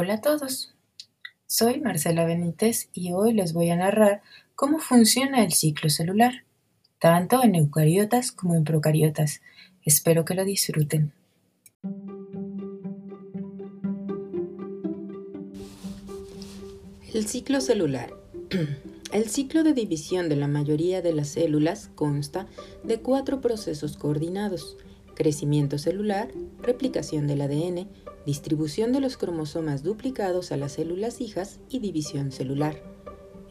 Hola a todos, soy Marcela Benítez y hoy les voy a narrar cómo funciona el ciclo celular, tanto en eucariotas como en procariotas. Espero que lo disfruten. El ciclo celular. El ciclo de división de la mayoría de las células consta de cuatro procesos coordinados, crecimiento celular, replicación del ADN, distribución de los cromosomas duplicados a las células hijas y división celular.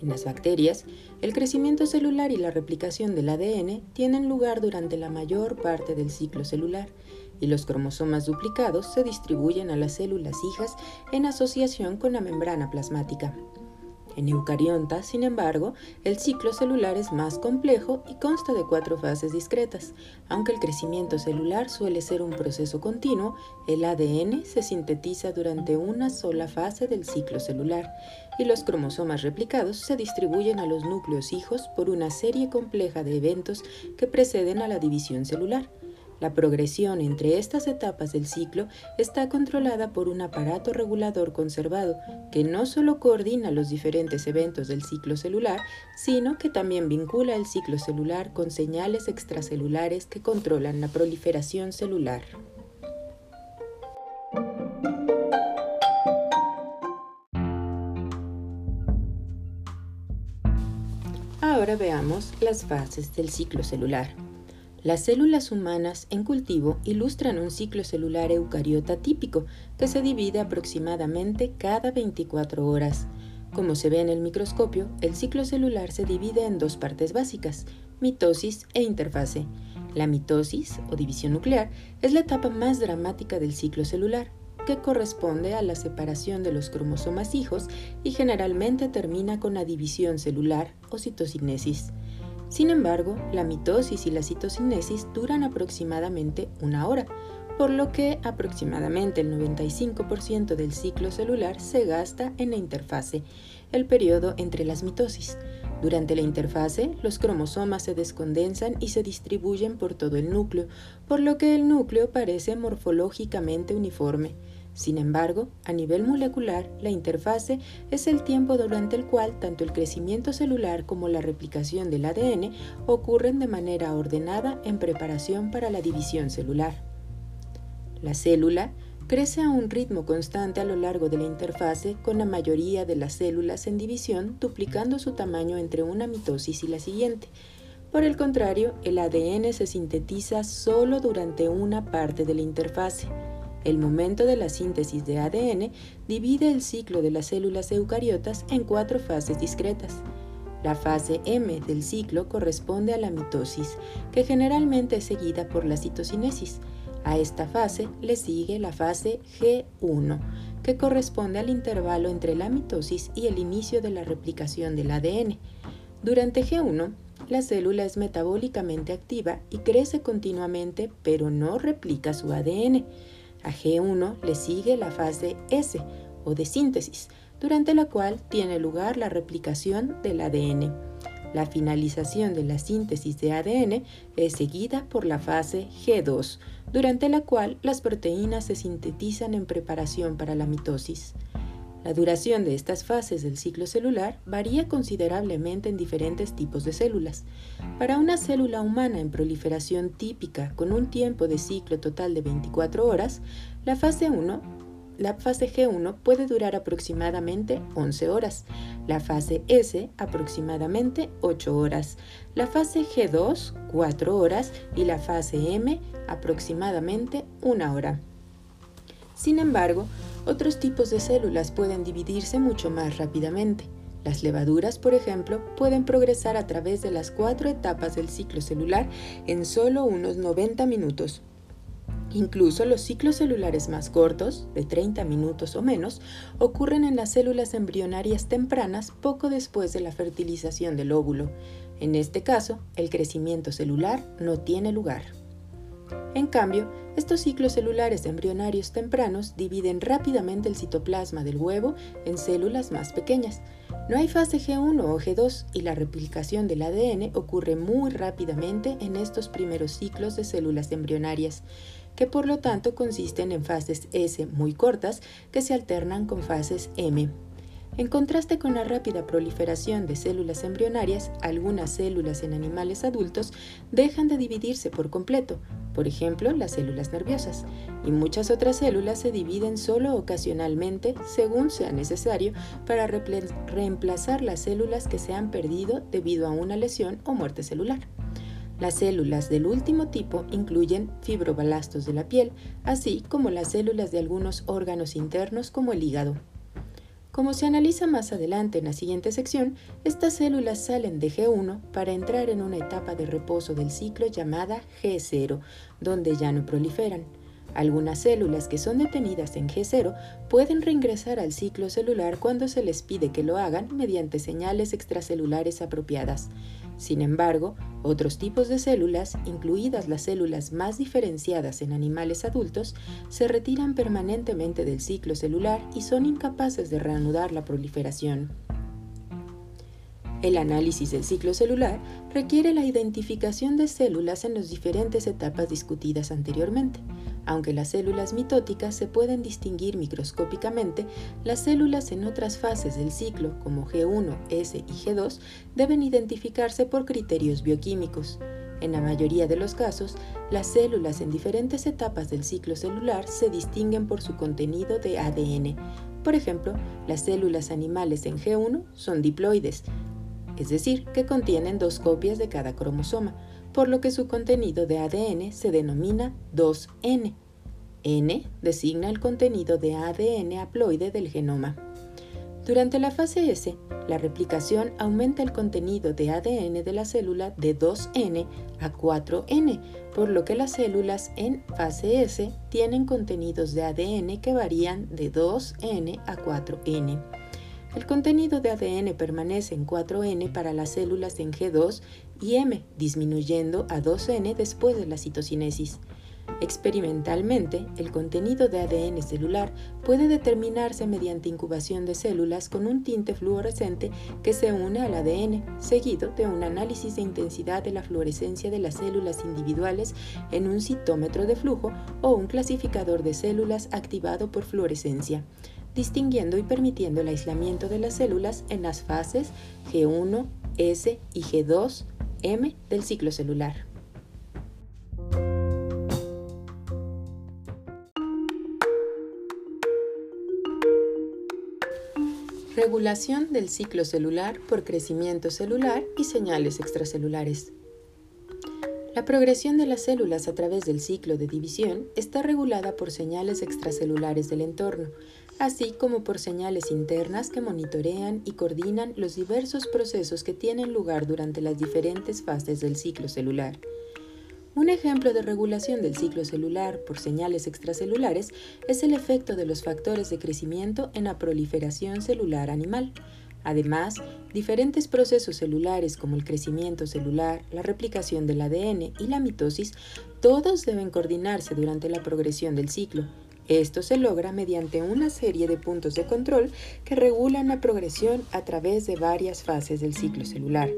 En las bacterias, el crecimiento celular y la replicación del ADN tienen lugar durante la mayor parte del ciclo celular y los cromosomas duplicados se distribuyen a las células hijas en asociación con la membrana plasmática. En eucariontas, sin embargo, el ciclo celular es más complejo y consta de cuatro fases discretas. Aunque el crecimiento celular suele ser un proceso continuo, el ADN se sintetiza durante una sola fase del ciclo celular y los cromosomas replicados se distribuyen a los núcleos hijos por una serie compleja de eventos que preceden a la división celular. La progresión entre estas etapas del ciclo está controlada por un aparato regulador conservado que no solo coordina los diferentes eventos del ciclo celular, sino que también vincula el ciclo celular con señales extracelulares que controlan la proliferación celular. Ahora veamos las fases del ciclo celular. Las células humanas en cultivo ilustran un ciclo celular eucariota típico que se divide aproximadamente cada 24 horas. Como se ve en el microscopio, el ciclo celular se divide en dos partes básicas, mitosis e interfase. La mitosis, o división nuclear, es la etapa más dramática del ciclo celular, que corresponde a la separación de los cromosomas hijos y generalmente termina con la división celular o citocinesis. Sin embargo, la mitosis y la citocinesis duran aproximadamente una hora, por lo que aproximadamente el 95% del ciclo celular se gasta en la interfase, el periodo entre las mitosis. Durante la interfase, los cromosomas se descondensan y se distribuyen por todo el núcleo, por lo que el núcleo parece morfológicamente uniforme. Sin embargo, a nivel molecular, la interfase es el tiempo durante el cual tanto el crecimiento celular como la replicación del ADN ocurren de manera ordenada en preparación para la división celular. La célula crece a un ritmo constante a lo largo de la interfase con la mayoría de las células en división duplicando su tamaño entre una mitosis y la siguiente. Por el contrario, el ADN se sintetiza solo durante una parte de la interfase. El momento de la síntesis de ADN divide el ciclo de las células eucariotas en cuatro fases discretas. La fase M del ciclo corresponde a la mitosis, que generalmente es seguida por la citocinesis. A esta fase le sigue la fase G1, que corresponde al intervalo entre la mitosis y el inicio de la replicación del ADN. Durante G1, la célula es metabólicamente activa y crece continuamente, pero no replica su ADN. A G1 le sigue la fase S o de síntesis, durante la cual tiene lugar la replicación del ADN. La finalización de la síntesis de ADN es seguida por la fase G2, durante la cual las proteínas se sintetizan en preparación para la mitosis. La duración de estas fases del ciclo celular varía considerablemente en diferentes tipos de células. Para una célula humana en proliferación típica con un tiempo de ciclo total de 24 horas, la fase 1 la fase G1 puede durar aproximadamente 11 horas, la fase S aproximadamente 8 horas, la fase G2 4 horas y la fase M aproximadamente 1 hora. Sin embargo, otros tipos de células pueden dividirse mucho más rápidamente. Las levaduras, por ejemplo, pueden progresar a través de las cuatro etapas del ciclo celular en solo unos 90 minutos. Incluso los ciclos celulares más cortos, de 30 minutos o menos, ocurren en las células embrionarias tempranas poco después de la fertilización del óvulo. En este caso, el crecimiento celular no tiene lugar. En cambio, estos ciclos celulares embrionarios tempranos dividen rápidamente el citoplasma del huevo en células más pequeñas. No hay fase G1 o G2 y la replicación del ADN ocurre muy rápidamente en estos primeros ciclos de células embrionarias. que por lo tanto consisten en fases S muy cortas que se alternan con fases M. En contraste con la rápida proliferación de células embrionarias, algunas células en animales adultos dejan de dividirse por completo, por ejemplo las células nerviosas, y muchas otras células se dividen solo ocasionalmente según sea necesario para reemplazar las células que se han perdido debido a una lesión o muerte celular. Las células del último tipo incluyen fibrobalastos de la piel, así como las células de algunos órganos internos como el hígado. Como se analiza más adelante en la siguiente sección, estas células salen de G1 para entrar en una etapa de reposo del ciclo llamada G0, donde ya no proliferan. Algunas células que son detenidas en G0 pueden reingresar al ciclo celular cuando se les pide que lo hagan mediante señales extracelulares apropiadas. Sin embargo, otros tipos de células, incluidas las células más diferenciadas en animales adultos, se retiran permanentemente del ciclo celular y son incapaces de reanudar la proliferación. El análisis del ciclo celular requiere la identificación de células en las diferentes etapas discutidas anteriormente. Aunque las células mitóticas se pueden distinguir microscópicamente, las células en otras fases del ciclo, como G1, S y G2, deben identificarse por criterios bioquímicos. En la mayoría de los casos, las células en diferentes etapas del ciclo celular se distinguen por su contenido de ADN. Por ejemplo, las células animales en G1 son diploides, es decir, que contienen dos copias de cada cromosoma, por lo que su contenido de ADN se denomina 2N. N designa el contenido de ADN haploide del genoma. Durante la fase S, la replicación aumenta el contenido de ADN de la célula de 2N a 4N, por lo que las células en fase S tienen contenidos de ADN que varían de 2N a 4N. El contenido de ADN permanece en 4N para las células en G2 y M, disminuyendo a 2N después de la citocinesis. Experimentalmente, el contenido de ADN celular puede determinarse mediante incubación de células con un tinte fluorescente que se une al ADN, seguido de un análisis de intensidad de la fluorescencia de las células individuales en un citómetro de flujo o un clasificador de células activado por fluorescencia distinguiendo y permitiendo el aislamiento de las células en las fases G1, S y G2, M del ciclo celular. Regulación del ciclo celular por crecimiento celular y señales extracelulares. La progresión de las células a través del ciclo de división está regulada por señales extracelulares del entorno, así como por señales internas que monitorean y coordinan los diversos procesos que tienen lugar durante las diferentes fases del ciclo celular. Un ejemplo de regulación del ciclo celular por señales extracelulares es el efecto de los factores de crecimiento en la proliferación celular animal. Además, diferentes procesos celulares como el crecimiento celular, la replicación del ADN y la mitosis, todos deben coordinarse durante la progresión del ciclo, esto se logra mediante una serie de puntos de control que regulan la progresión a través de varias fases del ciclo celular.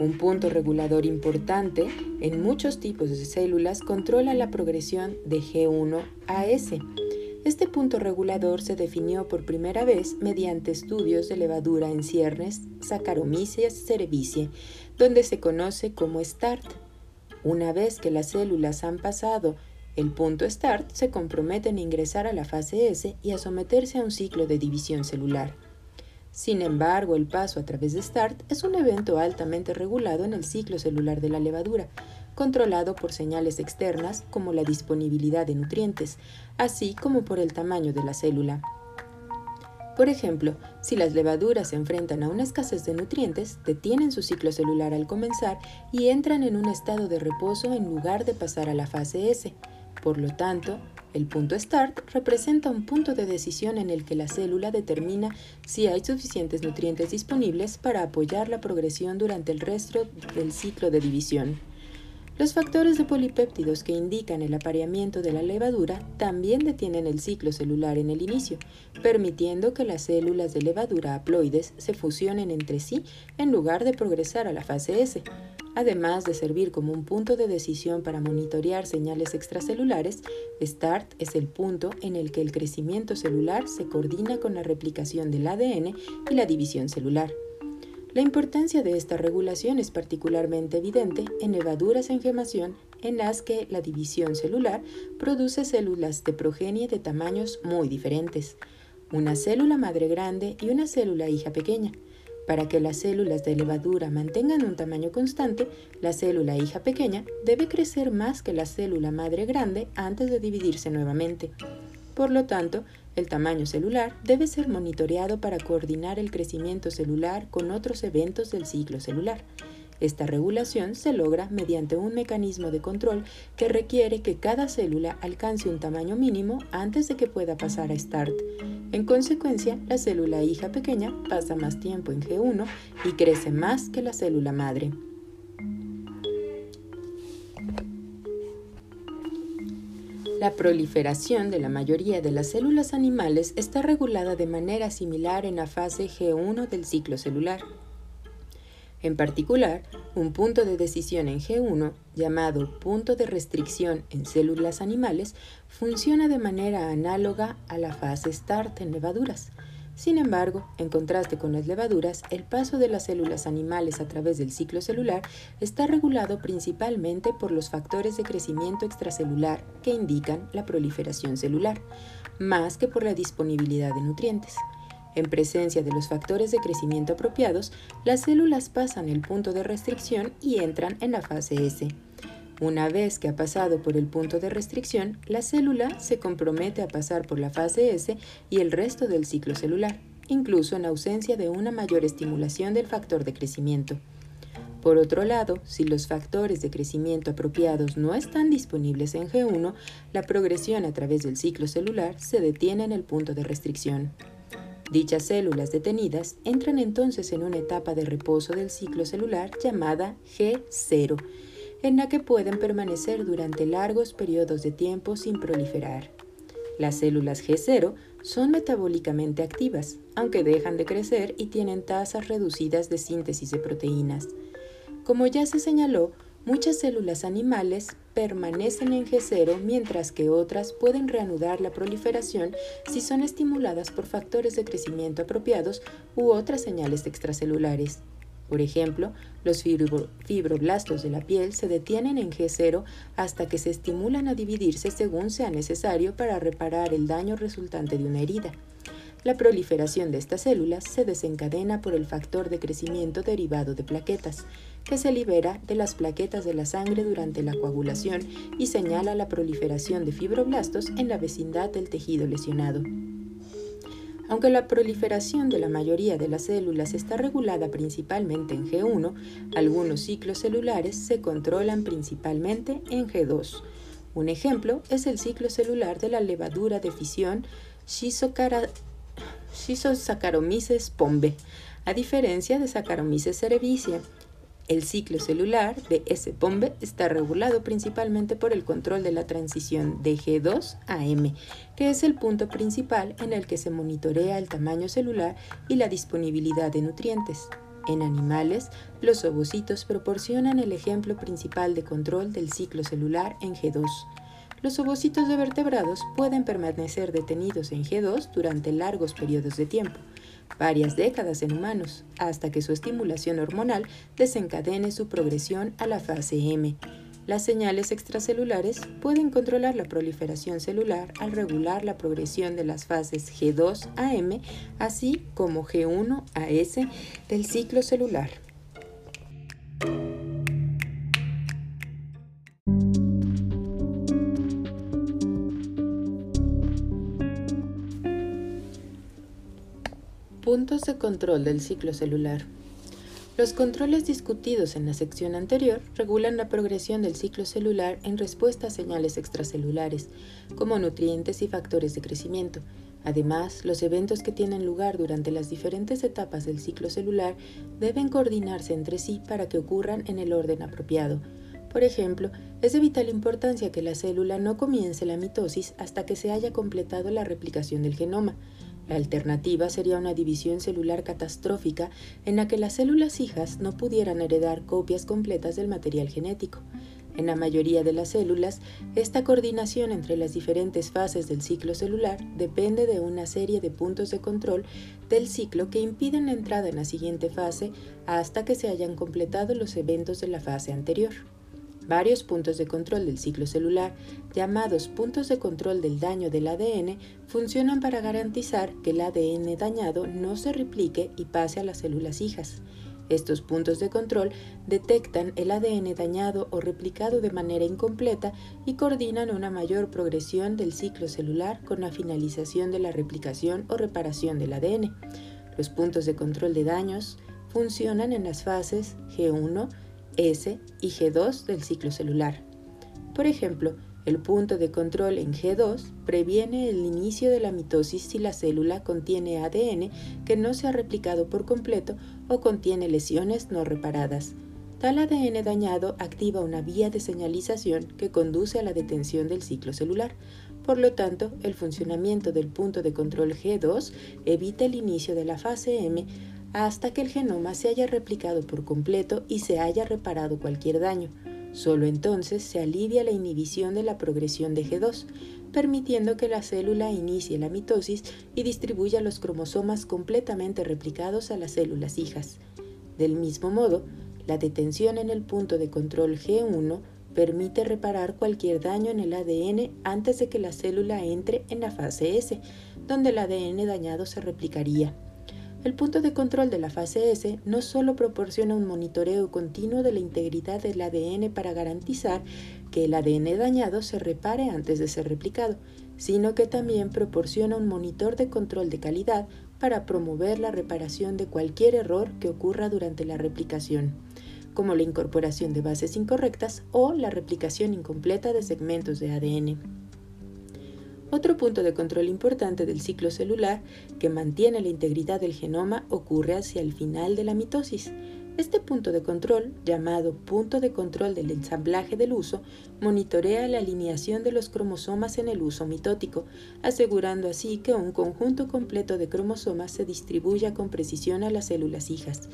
Un punto regulador importante en muchos tipos de células controla la progresión de G1 a S. Este punto regulador se definió por primera vez mediante estudios de levadura en ciernes Saccharomyces cerevisiae, donde se conoce como START. Una vez que las células han pasado el punto START se compromete en ingresar a la fase S y a someterse a un ciclo de división celular. Sin embargo, el paso a través de START es un evento altamente regulado en el ciclo celular de la levadura, controlado por señales externas como la disponibilidad de nutrientes, así como por el tamaño de la célula. Por ejemplo, si las levaduras se enfrentan a una escasez de nutrientes, detienen su ciclo celular al comenzar y entran en un estado de reposo en lugar de pasar a la fase S. Por lo tanto, el punto START representa un punto de decisión en el que la célula determina si hay suficientes nutrientes disponibles para apoyar la progresión durante el resto del ciclo de división. Los factores de polipéptidos que indican el apareamiento de la levadura también detienen el ciclo celular en el inicio, permitiendo que las células de levadura haploides se fusionen entre sí en lugar de progresar a la fase S. Además de servir como un punto de decisión para monitorear señales extracelulares, START es el punto en el que el crecimiento celular se coordina con la replicación del ADN y la división celular. La importancia de esta regulación es particularmente evidente en levaduras en gemación en las que la división celular produce células de progenie de tamaños muy diferentes, una célula madre grande y una célula hija pequeña. Para que las células de levadura mantengan un tamaño constante, la célula hija pequeña debe crecer más que la célula madre grande antes de dividirse nuevamente. Por lo tanto, el tamaño celular debe ser monitoreado para coordinar el crecimiento celular con otros eventos del ciclo celular. Esta regulación se logra mediante un mecanismo de control que requiere que cada célula alcance un tamaño mínimo antes de que pueda pasar a START. En consecuencia, la célula hija pequeña pasa más tiempo en G1 y crece más que la célula madre. La proliferación de la mayoría de las células animales está regulada de manera similar en la fase G1 del ciclo celular. En particular, un punto de decisión en G1, llamado punto de restricción en células animales, funciona de manera análoga a la fase START en levaduras. Sin embargo, en contraste con las levaduras, el paso de las células animales a través del ciclo celular está regulado principalmente por los factores de crecimiento extracelular que indican la proliferación celular, más que por la disponibilidad de nutrientes. En presencia de los factores de crecimiento apropiados, las células pasan el punto de restricción y entran en la fase S. Una vez que ha pasado por el punto de restricción, la célula se compromete a pasar por la fase S y el resto del ciclo celular, incluso en ausencia de una mayor estimulación del factor de crecimiento. Por otro lado, si los factores de crecimiento apropiados no están disponibles en G1, la progresión a través del ciclo celular se detiene en el punto de restricción. Dichas células detenidas entran entonces en una etapa de reposo del ciclo celular llamada G0, en la que pueden permanecer durante largos periodos de tiempo sin proliferar. Las células G0 son metabólicamente activas, aunque dejan de crecer y tienen tasas reducidas de síntesis de proteínas. Como ya se señaló, Muchas células animales permanecen en G0 mientras que otras pueden reanudar la proliferación si son estimuladas por factores de crecimiento apropiados u otras señales extracelulares. Por ejemplo, los fibroblastos de la piel se detienen en G0 hasta que se estimulan a dividirse según sea necesario para reparar el daño resultante de una herida. La proliferación de estas células se desencadena por el factor de crecimiento derivado de plaquetas, que se libera de las plaquetas de la sangre durante la coagulación y señala la proliferación de fibroblastos en la vecindad del tejido lesionado. Aunque la proliferación de la mayoría de las células está regulada principalmente en G1, algunos ciclos celulares se controlan principalmente en G2. Un ejemplo es el ciclo celular de la levadura de fisión Saccharomyces pombe, a diferencia de Saccharomyces cerevisiae. El ciclo celular de S. pombe está regulado principalmente por el control de la transición de G2 a M, que es el punto principal en el que se monitorea el tamaño celular y la disponibilidad de nutrientes. En animales, los ovocitos proporcionan el ejemplo principal de control del ciclo celular en G2. Los ovocitos de vertebrados pueden permanecer detenidos en G2 durante largos periodos de tiempo, varias décadas en humanos, hasta que su estimulación hormonal desencadene su progresión a la fase M. Las señales extracelulares pueden controlar la proliferación celular al regular la progresión de las fases G2 a M, así como G1 a S del ciclo celular. Puntos de control del ciclo celular. Los controles discutidos en la sección anterior regulan la progresión del ciclo celular en respuesta a señales extracelulares, como nutrientes y factores de crecimiento. Además, los eventos que tienen lugar durante las diferentes etapas del ciclo celular deben coordinarse entre sí para que ocurran en el orden apropiado. Por ejemplo, es de vital importancia que la célula no comience la mitosis hasta que se haya completado la replicación del genoma. La alternativa sería una división celular catastrófica en la que las células hijas no pudieran heredar copias completas del material genético. En la mayoría de las células, esta coordinación entre las diferentes fases del ciclo celular depende de una serie de puntos de control del ciclo que impiden la entrada en la siguiente fase hasta que se hayan completado los eventos de la fase anterior. Varios puntos de control del ciclo celular, llamados puntos de control del daño del ADN, funcionan para garantizar que el ADN dañado no se replique y pase a las células hijas. Estos puntos de control detectan el ADN dañado o replicado de manera incompleta y coordinan una mayor progresión del ciclo celular con la finalización de la replicación o reparación del ADN. Los puntos de control de daños funcionan en las fases G1, S y G2 del ciclo celular. Por ejemplo, el punto de control en G2 previene el inicio de la mitosis si la célula contiene ADN que no se ha replicado por completo o contiene lesiones no reparadas. Tal ADN dañado activa una vía de señalización que conduce a la detención del ciclo celular. Por lo tanto, el funcionamiento del punto de control G2 evita el inicio de la fase M hasta que el genoma se haya replicado por completo y se haya reparado cualquier daño. Solo entonces se alivia la inhibición de la progresión de G2, permitiendo que la célula inicie la mitosis y distribuya los cromosomas completamente replicados a las células hijas. Del mismo modo, la detención en el punto de control G1 permite reparar cualquier daño en el ADN antes de que la célula entre en la fase S, donde el ADN dañado se replicaría. El punto de control de la fase S no solo proporciona un monitoreo continuo de la integridad del ADN para garantizar que el ADN dañado se repare antes de ser replicado, sino que también proporciona un monitor de control de calidad para promover la reparación de cualquier error que ocurra durante la replicación, como la incorporación de bases incorrectas o la replicación incompleta de segmentos de ADN. Otro punto de control importante del ciclo celular que mantiene la integridad del genoma ocurre hacia el final de la mitosis. Este punto de control, llamado punto de control del ensamblaje del uso, monitorea la alineación de los cromosomas en el uso mitótico, asegurando así que un conjunto completo de cromosomas se distribuya con precisión a las células hijas.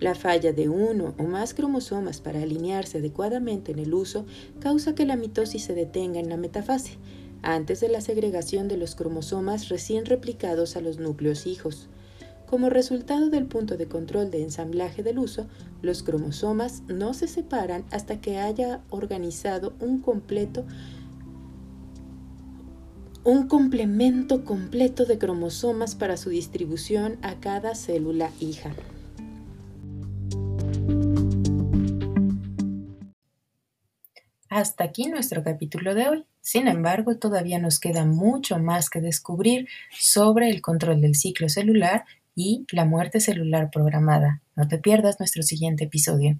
La falla de uno o más cromosomas para alinearse adecuadamente en el uso causa que la mitosis se detenga en la metafase antes de la segregación de los cromosomas recién replicados a los núcleos hijos. Como resultado del punto de control de ensamblaje del uso, los cromosomas no se separan hasta que haya organizado un completo un complemento completo de cromosomas para su distribución a cada célula hija. Hasta aquí nuestro capítulo de hoy. Sin embargo, todavía nos queda mucho más que descubrir sobre el control del ciclo celular y la muerte celular programada. No te pierdas nuestro siguiente episodio.